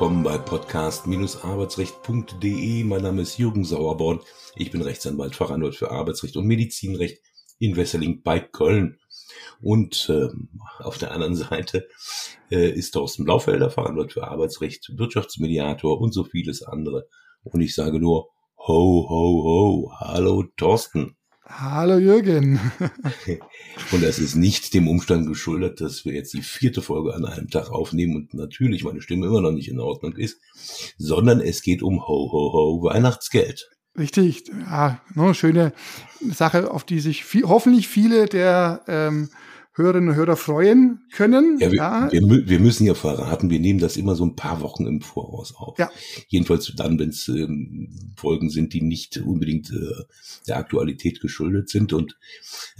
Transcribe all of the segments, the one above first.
willkommen bei podcast-arbeitsrecht.de. Mein Name ist Jürgen Sauerborn. Ich bin Rechtsanwalt, Fachanwalt für Arbeitsrecht und Medizinrecht in Wesseling bei Köln. Und äh, auf der anderen Seite äh, ist Thorsten Blaufelder, Fachanwalt für Arbeitsrecht, Wirtschaftsmediator und so vieles andere. Und ich sage nur, ho, ho, ho, hallo Thorsten. Hallo Jürgen. und es ist nicht dem Umstand geschuldet, dass wir jetzt die vierte Folge an einem Tag aufnehmen und natürlich meine Stimme immer noch nicht in Ordnung ist, sondern es geht um Ho, Ho, Ho, Weihnachtsgeld. Richtig, ja, ne, schöne Sache, auf die sich viel, hoffentlich viele der ähm, Hörerinnen und Hörer freuen können. Ja, wir, ja. Wir, wir, müssen ja verraten, wir nehmen das immer so ein paar Wochen im Voraus auf. Ja. Jedenfalls dann, wenn es ähm, Folgen sind, die nicht unbedingt äh, der Aktualität geschuldet sind. Und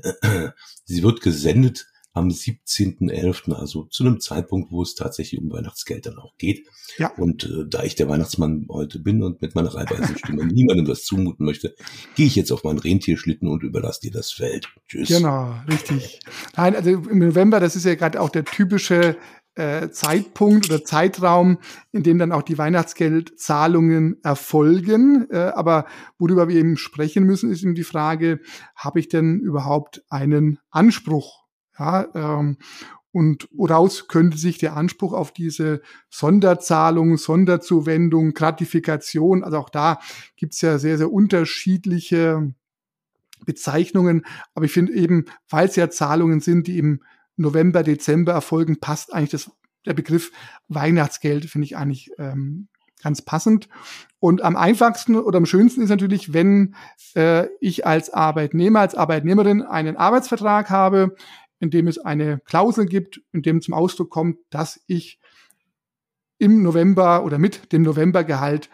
äh, sie wird gesendet am 17.11., also zu einem Zeitpunkt, wo es tatsächlich um Weihnachtsgeld dann auch geht. Ja. Und äh, da ich der Weihnachtsmann heute bin und mit meiner Reibeisenstimme niemandem was zumuten möchte, gehe ich jetzt auf meinen Rentierschlitten und überlasse dir das Feld. Tschüss. Genau, richtig. Nein, also im November, das ist ja gerade auch der typische äh, Zeitpunkt oder Zeitraum, in dem dann auch die Weihnachtsgeldzahlungen erfolgen. Äh, aber worüber wir eben sprechen müssen, ist eben die Frage, habe ich denn überhaupt einen Anspruch ja, ähm, und woraus könnte sich der Anspruch auf diese Sonderzahlung, Sonderzuwendung, Gratifikation, also auch da gibt's ja sehr, sehr unterschiedliche Bezeichnungen. Aber ich finde eben, es ja Zahlungen sind, die im November, Dezember erfolgen, passt eigentlich das, der Begriff Weihnachtsgeld, finde ich eigentlich ähm, ganz passend. Und am einfachsten oder am schönsten ist natürlich, wenn äh, ich als Arbeitnehmer, als Arbeitnehmerin einen Arbeitsvertrag habe, in dem es eine Klausel gibt, in dem zum Ausdruck kommt, dass ich im November oder mit dem Novembergehalt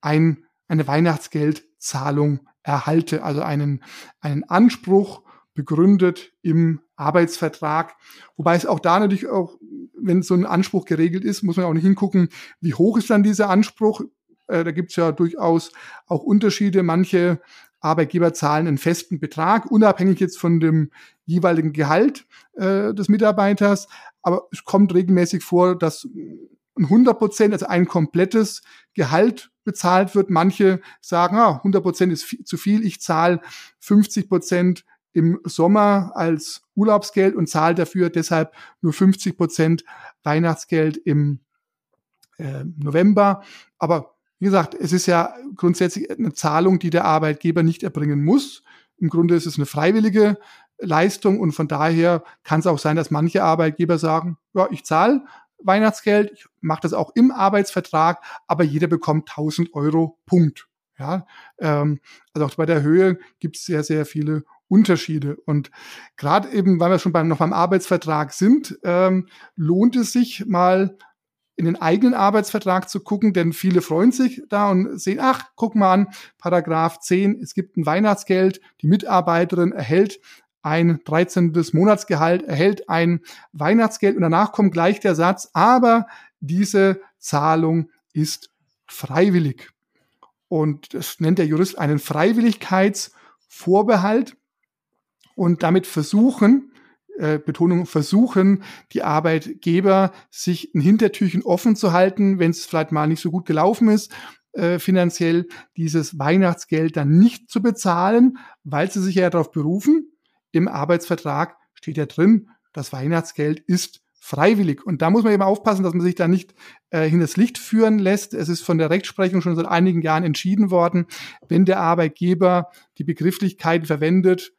ein, eine Weihnachtsgeldzahlung erhalte, also einen, einen Anspruch begründet im Arbeitsvertrag. Wobei es auch da natürlich auch, wenn so ein Anspruch geregelt ist, muss man auch nicht hingucken, wie hoch ist dann dieser Anspruch. Äh, da gibt es ja durchaus auch Unterschiede. Manche Arbeitgeber zahlen einen festen Betrag, unabhängig jetzt von dem jeweiligen Gehalt äh, des Mitarbeiters. Aber es kommt regelmäßig vor, dass ein 100 Prozent, also ein komplettes Gehalt bezahlt wird. Manche sagen, ah, 100 Prozent ist viel, zu viel, ich zahle 50 Prozent im Sommer als Urlaubsgeld und zahle dafür deshalb nur 50 Prozent Weihnachtsgeld im äh, November. Aber wie gesagt, es ist ja grundsätzlich eine Zahlung, die der Arbeitgeber nicht erbringen muss. Im Grunde ist es eine freiwillige Leistung und von daher kann es auch sein, dass manche Arbeitgeber sagen, ja, ich zahle Weihnachtsgeld, ich mache das auch im Arbeitsvertrag, aber jeder bekommt 1000 Euro, Punkt. Ja, ähm, also auch bei der Höhe gibt es sehr, sehr viele Unterschiede. Und gerade eben, weil wir schon beim, noch beim Arbeitsvertrag sind, ähm, lohnt es sich mal in den eigenen Arbeitsvertrag zu gucken, denn viele freuen sich da und sehen, ach, guck mal an, Paragraph 10, es gibt ein Weihnachtsgeld, die Mitarbeiterin erhält ein 13. Monatsgehalt, erhält ein Weihnachtsgeld und danach kommt gleich der Satz, aber diese Zahlung ist freiwillig. Und das nennt der Jurist einen Freiwilligkeitsvorbehalt und damit versuchen, äh, Betonung versuchen, die Arbeitgeber sich ein Hintertürchen offen zu halten, wenn es vielleicht mal nicht so gut gelaufen ist, äh, finanziell dieses Weihnachtsgeld dann nicht zu bezahlen, weil sie sich ja darauf berufen. Im Arbeitsvertrag steht ja drin, das Weihnachtsgeld ist freiwillig. Und da muss man eben aufpassen, dass man sich da nicht äh, hinters Licht führen lässt. Es ist von der Rechtsprechung schon seit einigen Jahren entschieden worden, wenn der Arbeitgeber die Begrifflichkeit verwendet,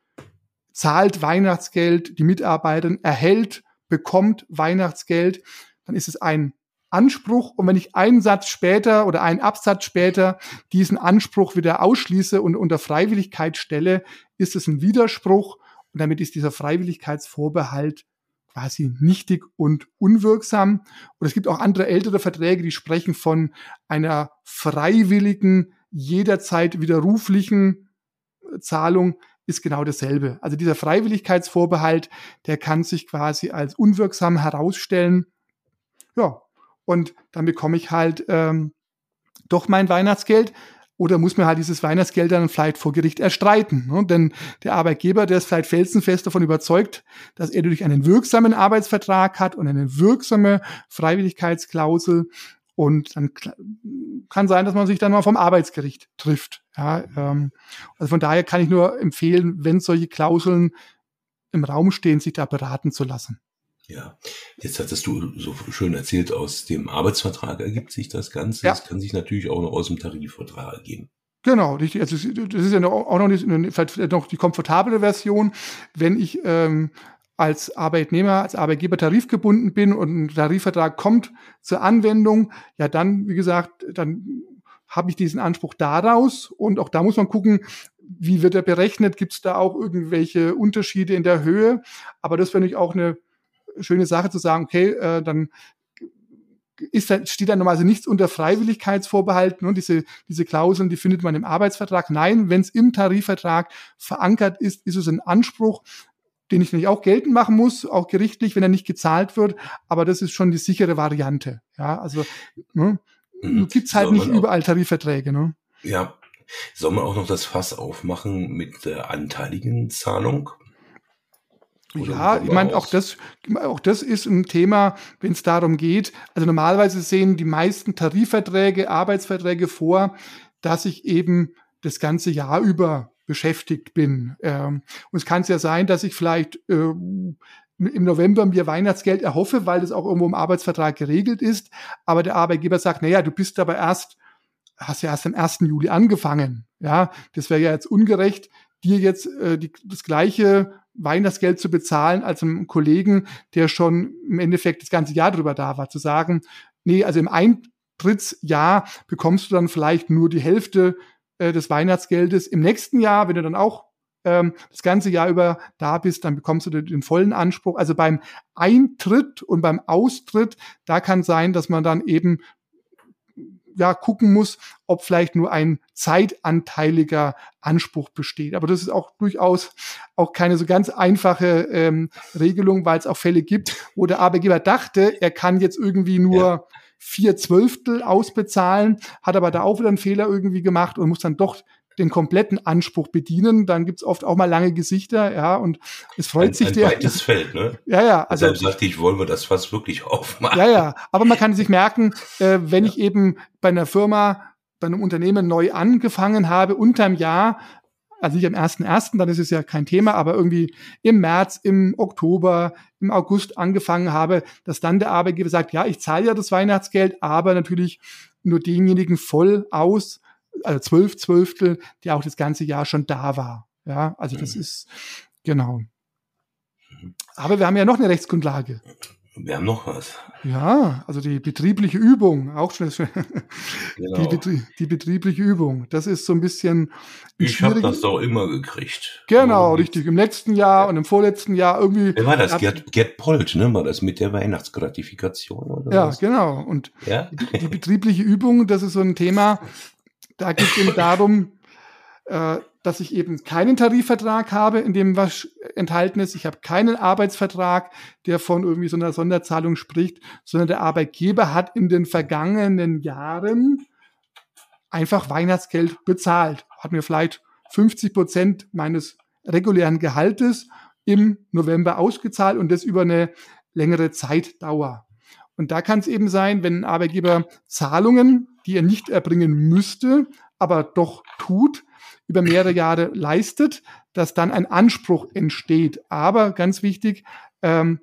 zahlt Weihnachtsgeld, die Mitarbeiterin erhält, bekommt Weihnachtsgeld, dann ist es ein Anspruch. Und wenn ich einen Satz später oder einen Absatz später diesen Anspruch wieder ausschließe und unter Freiwilligkeit stelle, ist es ein Widerspruch. Und damit ist dieser Freiwilligkeitsvorbehalt quasi nichtig und unwirksam. Und es gibt auch andere ältere Verträge, die sprechen von einer freiwilligen, jederzeit widerruflichen Zahlung ist genau dasselbe. Also dieser Freiwilligkeitsvorbehalt, der kann sich quasi als unwirksam herausstellen. Ja, und dann bekomme ich halt ähm, doch mein Weihnachtsgeld oder muss mir halt dieses Weihnachtsgeld dann vielleicht vor Gericht erstreiten. Ne? Denn der Arbeitgeber, der ist vielleicht felsenfest davon überzeugt, dass er durch einen wirksamen Arbeitsvertrag hat und eine wirksame Freiwilligkeitsklausel Und dann kann sein, dass man sich dann mal vom Arbeitsgericht trifft. Ja, ähm, also von daher kann ich nur empfehlen, wenn solche Klauseln im Raum stehen, sich da beraten zu lassen. Ja, jetzt hattest du so schön erzählt, aus dem Arbeitsvertrag ergibt sich das Ganze. Ja. Das kann sich natürlich auch noch aus dem Tarifvertrag ergeben. Genau, richtig. Also das ist ja auch noch nicht vielleicht noch die komfortable Version, wenn ich ähm, als Arbeitnehmer, als Arbeitgeber tarifgebunden bin und ein Tarifvertrag kommt zur Anwendung, ja dann, wie gesagt, dann habe ich diesen Anspruch daraus und auch da muss man gucken, wie wird er berechnet, gibt es da auch irgendwelche Unterschiede in der Höhe, aber das wäre natürlich auch eine schöne Sache zu sagen, okay, äh, dann ist da, steht da normalerweise nichts unter Freiwilligkeitsvorbehalten und diese, diese Klauseln, die findet man im Arbeitsvertrag. Nein, wenn es im Tarifvertrag verankert ist, ist es ein Anspruch, den ich natürlich auch geltend machen muss, auch gerichtlich, wenn er nicht gezahlt wird. Aber das ist schon die sichere Variante. Ja, also ne, mhm. gibt's halt nicht überall Tarifverträge. Ne? Ja. Soll man auch noch das Fass aufmachen mit der anteiligen Zahlung? Oder ja, ich meine, auch das, auch das ist ein Thema, wenn es darum geht. Also normalerweise sehen die meisten Tarifverträge, Arbeitsverträge vor, dass ich eben das ganze Jahr über beschäftigt bin. Ähm, und es kann ja sein, dass ich vielleicht äh, im November mir Weihnachtsgeld erhoffe, weil das auch irgendwo im Arbeitsvertrag geregelt ist. Aber der Arbeitgeber sagt, naja, du bist aber erst, hast ja erst am 1. Juli angefangen. Ja, das wäre ja jetzt ungerecht, dir jetzt äh, die, das gleiche Weihnachtsgeld zu bezahlen als einem Kollegen, der schon im Endeffekt das ganze Jahr drüber da war, zu sagen, nee, also im Eintrittsjahr bekommst du dann vielleicht nur die Hälfte äh, des Weihnachtsgeldes. Im nächsten Jahr, wenn du dann auch ähm, das ganze Jahr über da bist, dann bekommst du den, vollen Anspruch. Also beim Eintritt und beim Austritt, da kann sein, dass man dann eben ja, gucken muss, ob vielleicht nur ein zeitanteiliger Anspruch besteht. Aber das ist auch durchaus auch keine so ganz einfache ähm, Regelung, weil es auch Fälle gibt, wo der Arbeitgeber dachte, er kann jetzt irgendwie nur ja vier Zwölftel ausbezahlen, hat aber da auch wieder einen Fehler irgendwie gemacht und muss dann doch den kompletten Anspruch bedienen. Dann gibt's oft auch mal lange Gesichter, ja, und es freut ein, sich ein der. Ein weites Feld, ne? Ja, ja. Also, Deshalb sagte ich, wollen wir das fast wirklich aufmachen. Ja, ja. Aber man kann sich merken, äh, wenn ja. ich eben bei einer Firma, bei einem Unternehmen neu angefangen habe, unterm Jahr, also nicht am 1.1., dann ist es ja kein Thema, aber irgendwie im März, im Oktober, im August angefangen habe, dass dann der Arbeitgeber sagt, ja, ich zahle ja das Weihnachtsgeld, aber natürlich nur denjenigen voll aus, also zwölf Zwölftel, die auch das ganze Jahr schon da war. Ja, also das mhm. ist, genau. Mhm. Aber wir haben ja noch eine Rechtsgrundlage. Wir haben noch was. Ja, also die betriebliche Übung, auch schon genau. die, Betrie die, betriebliche Übung. Das ist so ein bisschen. Ich habe das doch immer gekriegt. Genau, richtig. Im letzten Jahr ja. und im vorletzten Jahr irgendwie. Wer war das? Gerd, Gerd Polt, ne? War das mit der Weihnachtsgratifikation oder Ja, was? genau. Und ja? Die, die, betriebliche Übung, das ist so ein Thema. Da geht es eben darum, dass ich eben keinen Tarifvertrag habe, in dem was enthalten ist. Ich habe keinen Arbeitsvertrag, der von irgendwie so einer Sonderzahlung spricht, sondern der Arbeitgeber hat in den vergangenen Jahren einfach Weihnachtsgeld bezahlt. Hat mir vielleicht 50 Prozent meines regulären Gehaltes im November ausgezahlt und das über eine längere Zeitdauer. Und da kann es eben sein, wenn ein Arbeitgeber Zahlungen, die er nicht erbringen müsste, aber doch tut, über mehrere Jahre leistet, dass dann ein Anspruch entsteht. Aber ganz wichtig, ähm,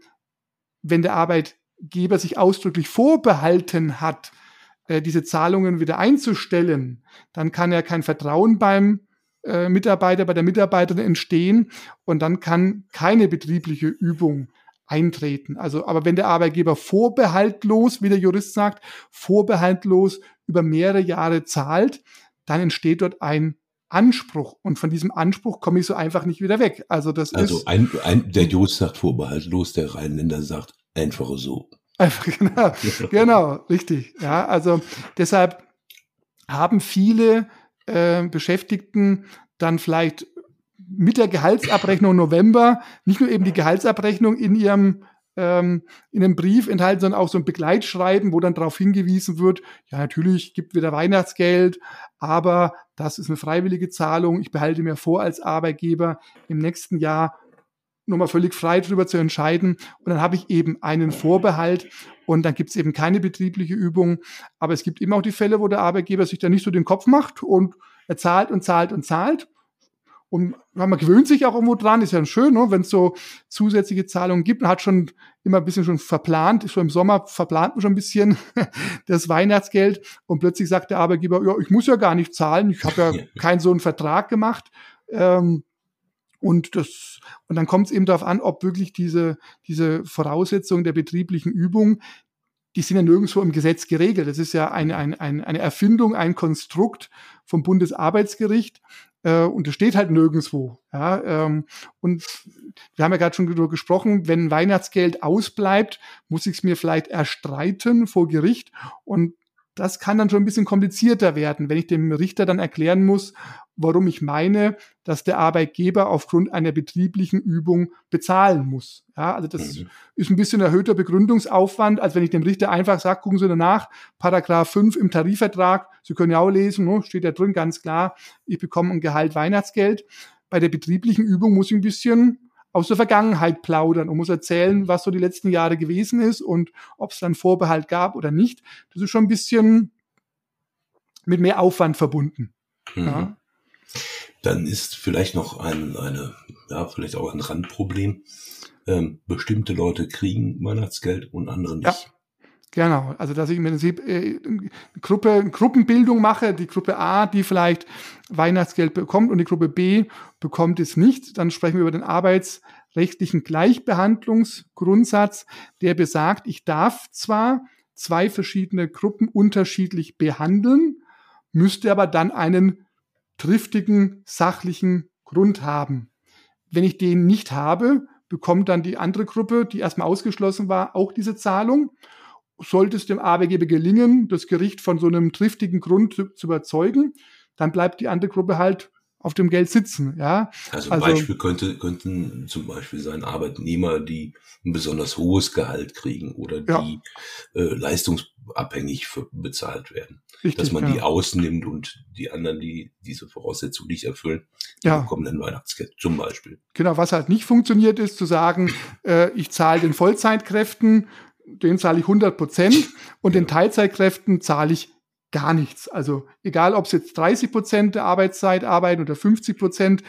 wenn der Arbeitgeber sich ausdrücklich vorbehalten hat, äh, diese Zahlungen wieder einzustellen, dann kann er kein Vertrauen beim äh, Mitarbeiter, bei der Mitarbeiterin entstehen und dann kann keine betriebliche Übung eintreten. Also, aber wenn der Arbeitgeber vorbehaltlos, wie der Jurist sagt, vorbehaltlos über mehrere Jahre zahlt, dann entsteht dort ein Anspruch und von diesem Anspruch komme ich so einfach nicht wieder weg. Also das also ist. Ein, ein, der Jus sagt vorbehaltlos, der Rheinländer sagt einfach so. Einfach, genau, genau, richtig. Ja, also deshalb haben viele äh, Beschäftigten dann vielleicht mit der Gehaltsabrechnung November nicht nur eben die Gehaltsabrechnung in ihrem ähm, in einem Brief enthalten, sondern auch so ein Begleitschreiben, wo dann darauf hingewiesen wird, ja, natürlich gibt wieder Weihnachtsgeld, aber das ist eine freiwillige Zahlung. Ich behalte mir vor als Arbeitgeber im nächsten Jahr nochmal völlig frei darüber zu entscheiden. Und dann habe ich eben einen Vorbehalt und dann gibt es eben keine betriebliche Übung. Aber es gibt immer auch die Fälle, wo der Arbeitgeber sich da nicht so den Kopf macht und er zahlt und zahlt und zahlt. Und man gewöhnt sich auch irgendwo dran, ist ja schön, ne? wenn es so zusätzliche Zahlungen gibt. Man hat schon immer ein bisschen schon verplant, schon im Sommer verplant man schon ein bisschen das Weihnachtsgeld und plötzlich sagt der Arbeitgeber, ja, ich muss ja gar nicht zahlen, ich habe ja keinen so einen Vertrag gemacht. Ähm, und das, und dann kommt es eben darauf an, ob wirklich diese, diese Voraussetzungen der betrieblichen Übung, die sind ja nirgendwo im Gesetz geregelt. Das ist ja eine, eine, eine Erfindung, ein Konstrukt vom Bundesarbeitsgericht. Äh, und das steht halt nirgendwo. Ja, ähm, und wir haben ja gerade schon darüber gesprochen, wenn Weihnachtsgeld ausbleibt, muss ich es mir vielleicht erstreiten vor Gericht. Und das kann dann schon ein bisschen komplizierter werden, wenn ich dem Richter dann erklären muss, warum ich meine, dass der Arbeitgeber aufgrund einer betrieblichen Übung bezahlen muss. Ja, also das mhm. ist ein bisschen erhöhter Begründungsaufwand, als wenn ich dem Richter einfach sage, gucken Sie danach, Paragraph 5 im Tarifvertrag, Sie können ja auch lesen, ne, steht da drin ganz klar, ich bekomme ein Gehalt Weihnachtsgeld. Bei der betrieblichen Übung muss ich ein bisschen aus der Vergangenheit plaudern und muss erzählen, was so die letzten Jahre gewesen ist und ob es dann Vorbehalt gab oder nicht. Das ist schon ein bisschen mit mehr Aufwand verbunden. Mhm. Ja. Dann ist vielleicht noch ein, eine, ja, vielleicht auch ein Randproblem. Ähm, bestimmte Leute kriegen Weihnachtsgeld und andere nicht. Ja. Genau, also dass ich im Prinzip äh, Gruppe, Gruppenbildung mache, die Gruppe A, die vielleicht Weihnachtsgeld bekommt und die Gruppe B bekommt es nicht. Dann sprechen wir über den arbeitsrechtlichen Gleichbehandlungsgrundsatz, der besagt, ich darf zwar zwei verschiedene Gruppen unterschiedlich behandeln, müsste aber dann einen triftigen, sachlichen Grund haben. Wenn ich den nicht habe, bekommt dann die andere Gruppe, die erstmal ausgeschlossen war, auch diese Zahlung sollte es dem Arbeitgeber gelingen, das Gericht von so einem triftigen Grund zu, zu überzeugen, dann bleibt die andere Gruppe halt auf dem Geld sitzen. Ja? Also, also Beispiel könnte, könnten zum Beispiel sein Arbeitnehmer, die ein besonders hohes Gehalt kriegen oder die ja. äh, leistungsabhängig für, bezahlt werden. Richtig, Dass man ja. die ausnimmt und die anderen, die diese Voraussetzung nicht erfüllen, die ja. bekommen dann Weihnachtsgeld zum Beispiel. Genau, was halt nicht funktioniert ist, zu sagen, äh, ich zahle den Vollzeitkräften den zahle ich 100 Prozent und den Teilzeitkräften zahle ich gar nichts. Also egal, ob es jetzt 30 Prozent der Arbeitszeit arbeiten oder 50 Prozent,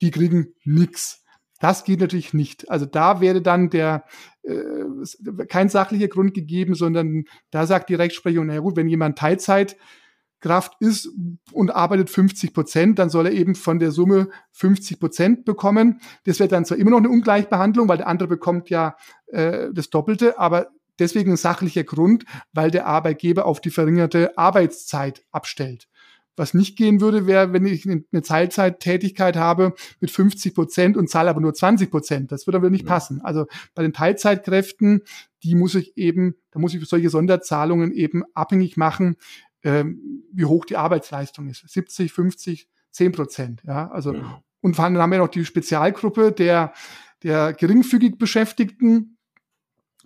die kriegen nichts. Das geht natürlich nicht. Also da wäre dann der äh, kein sachlicher Grund gegeben, sondern da sagt die Rechtsprechung, na gut, wenn jemand Teilzeitkraft ist und arbeitet 50 Prozent, dann soll er eben von der Summe 50 Prozent bekommen. Das wäre dann zwar immer noch eine Ungleichbehandlung, weil der andere bekommt ja äh, das Doppelte, aber deswegen ein sachlicher Grund, weil der Arbeitgeber auf die verringerte Arbeitszeit abstellt. Was nicht gehen würde, wäre, wenn ich eine Teilzeittätigkeit habe mit 50 Prozent und zahle aber nur 20 Prozent. Das würde aber nicht ja. passen. Also bei den Teilzeitkräften, die muss ich eben, da muss ich solche Sonderzahlungen eben abhängig machen, ähm, wie hoch die Arbeitsleistung ist. 70, 50, 10 Prozent. Ja, also, ja. und vor allem haben wir noch die Spezialgruppe der, der geringfügig Beschäftigten,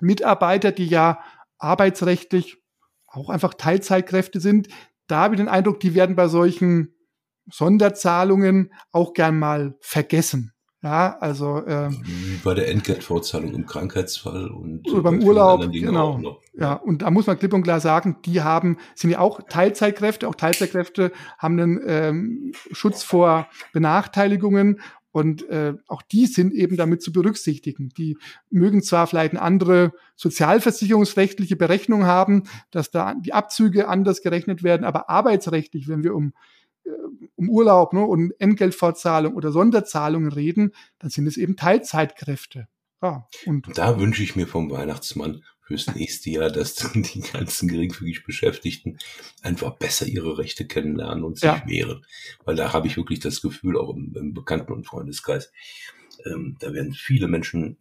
Mitarbeiter, die ja arbeitsrechtlich auch einfach Teilzeitkräfte sind, da habe ich den Eindruck, die werden bei solchen Sonderzahlungen auch gern mal vergessen. Ja, also Wie bei der Entgeltvorzahlung im Krankheitsfall und oder beim Urlaub, genau. Ja, und da muss man klipp und klar sagen, die haben sind ja auch Teilzeitkräfte. Auch Teilzeitkräfte haben einen ähm, Schutz vor Benachteiligungen und äh, auch die sind eben damit zu berücksichtigen. Die mögen zwar vielleicht eine andere sozialversicherungsrechtliche Berechnung haben, dass da die Abzüge anders gerechnet werden, aber arbeitsrechtlich, wenn wir um, äh, um Urlaub ne, und Entgeltfortzahlung oder Sonderzahlungen reden, dann sind es eben Teilzeitkräfte. Ja, und da wünsche ich mir vom Weihnachtsmann fürs nächste Jahr, dass dann die ganzen geringfügig Beschäftigten einfach besser ihre Rechte kennenlernen und sich ja. wehren. Weil da habe ich wirklich das Gefühl, auch im, im Bekannten- und Freundeskreis, ähm, da werden viele Menschen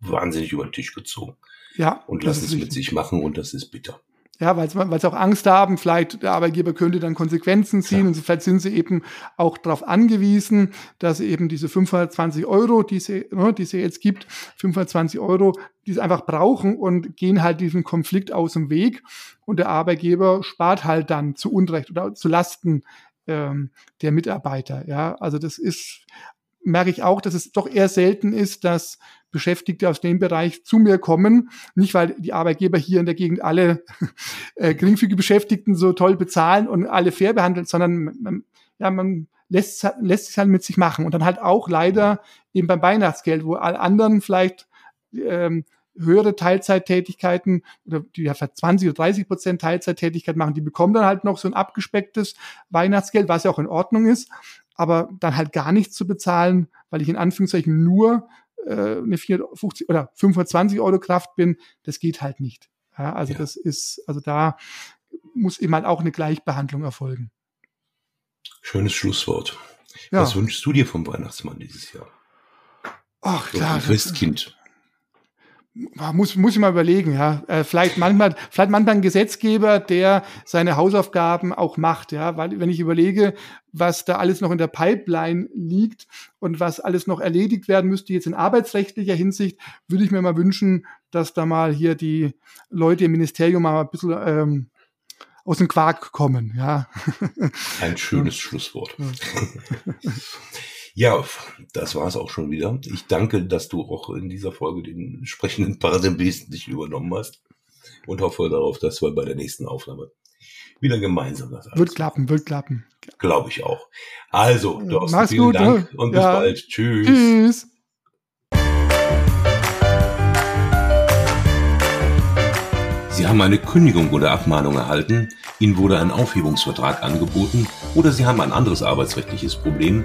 wahnsinnig über den Tisch gezogen. Ja. Und lassen es mit sich machen und das ist bitter. Ja, weil sie auch Angst haben, vielleicht der Arbeitgeber könnte dann Konsequenzen ziehen ja. und vielleicht sind sie eben auch darauf angewiesen, dass sie eben diese 520 Euro, die sie, ne, die sie jetzt gibt, 520 Euro, die sie einfach brauchen und gehen halt diesen Konflikt aus dem Weg und der Arbeitgeber spart halt dann zu Unrecht oder zu Lasten ähm, der Mitarbeiter. Ja, also das ist merke ich auch, dass es doch eher selten ist, dass Beschäftigte aus dem Bereich zu mir kommen. Nicht, weil die Arbeitgeber hier in der Gegend alle äh, geringfügige Beschäftigten so toll bezahlen und alle fair behandeln, sondern man, ja, man lässt, lässt sich halt mit sich machen. Und dann halt auch leider eben beim Weihnachtsgeld, wo alle anderen vielleicht ähm, höhere Teilzeittätigkeiten oder die ja vielleicht 20 oder 30 Prozent Teilzeittätigkeit machen, die bekommen dann halt noch so ein abgespecktes Weihnachtsgeld, was ja auch in Ordnung ist, aber dann halt gar nichts zu bezahlen, weil ich in Anführungszeichen nur eine 450 oder 520 Euro Kraft bin, das geht halt nicht. Ja, also ja. das ist, also da muss eben halt auch eine Gleichbehandlung erfolgen. Schönes Schlusswort. Ja. Was wünschst du dir vom Weihnachtsmann dieses Jahr? Ach klar. Christkind. Muss, muss ich mal überlegen, ja. Äh, vielleicht manchmal, vielleicht manchmal ein Gesetzgeber, der seine Hausaufgaben auch macht, ja. Weil, wenn ich überlege, was da alles noch in der Pipeline liegt und was alles noch erledigt werden müsste, jetzt in arbeitsrechtlicher Hinsicht, würde ich mir mal wünschen, dass da mal hier die Leute im Ministerium mal ein bisschen ähm, aus dem Quark kommen, ja. Ein schönes Schlusswort. Ja, das war es auch schon wieder. Ich danke, dass du auch in dieser Folge den entsprechenden Part im Wesentlichen übernommen hast und hoffe darauf, dass wir bei der nächsten Aufnahme wieder gemeinsam das alles Wird klappen, wird klappen. Glaube ich auch. Also, Thorsten, Mach's vielen gut, Dank ne? und bis ja. bald. Tschüss. Tschüss. Sie haben eine Kündigung oder Abmahnung erhalten, Ihnen wurde ein Aufhebungsvertrag angeboten oder Sie haben ein anderes arbeitsrechtliches Problem,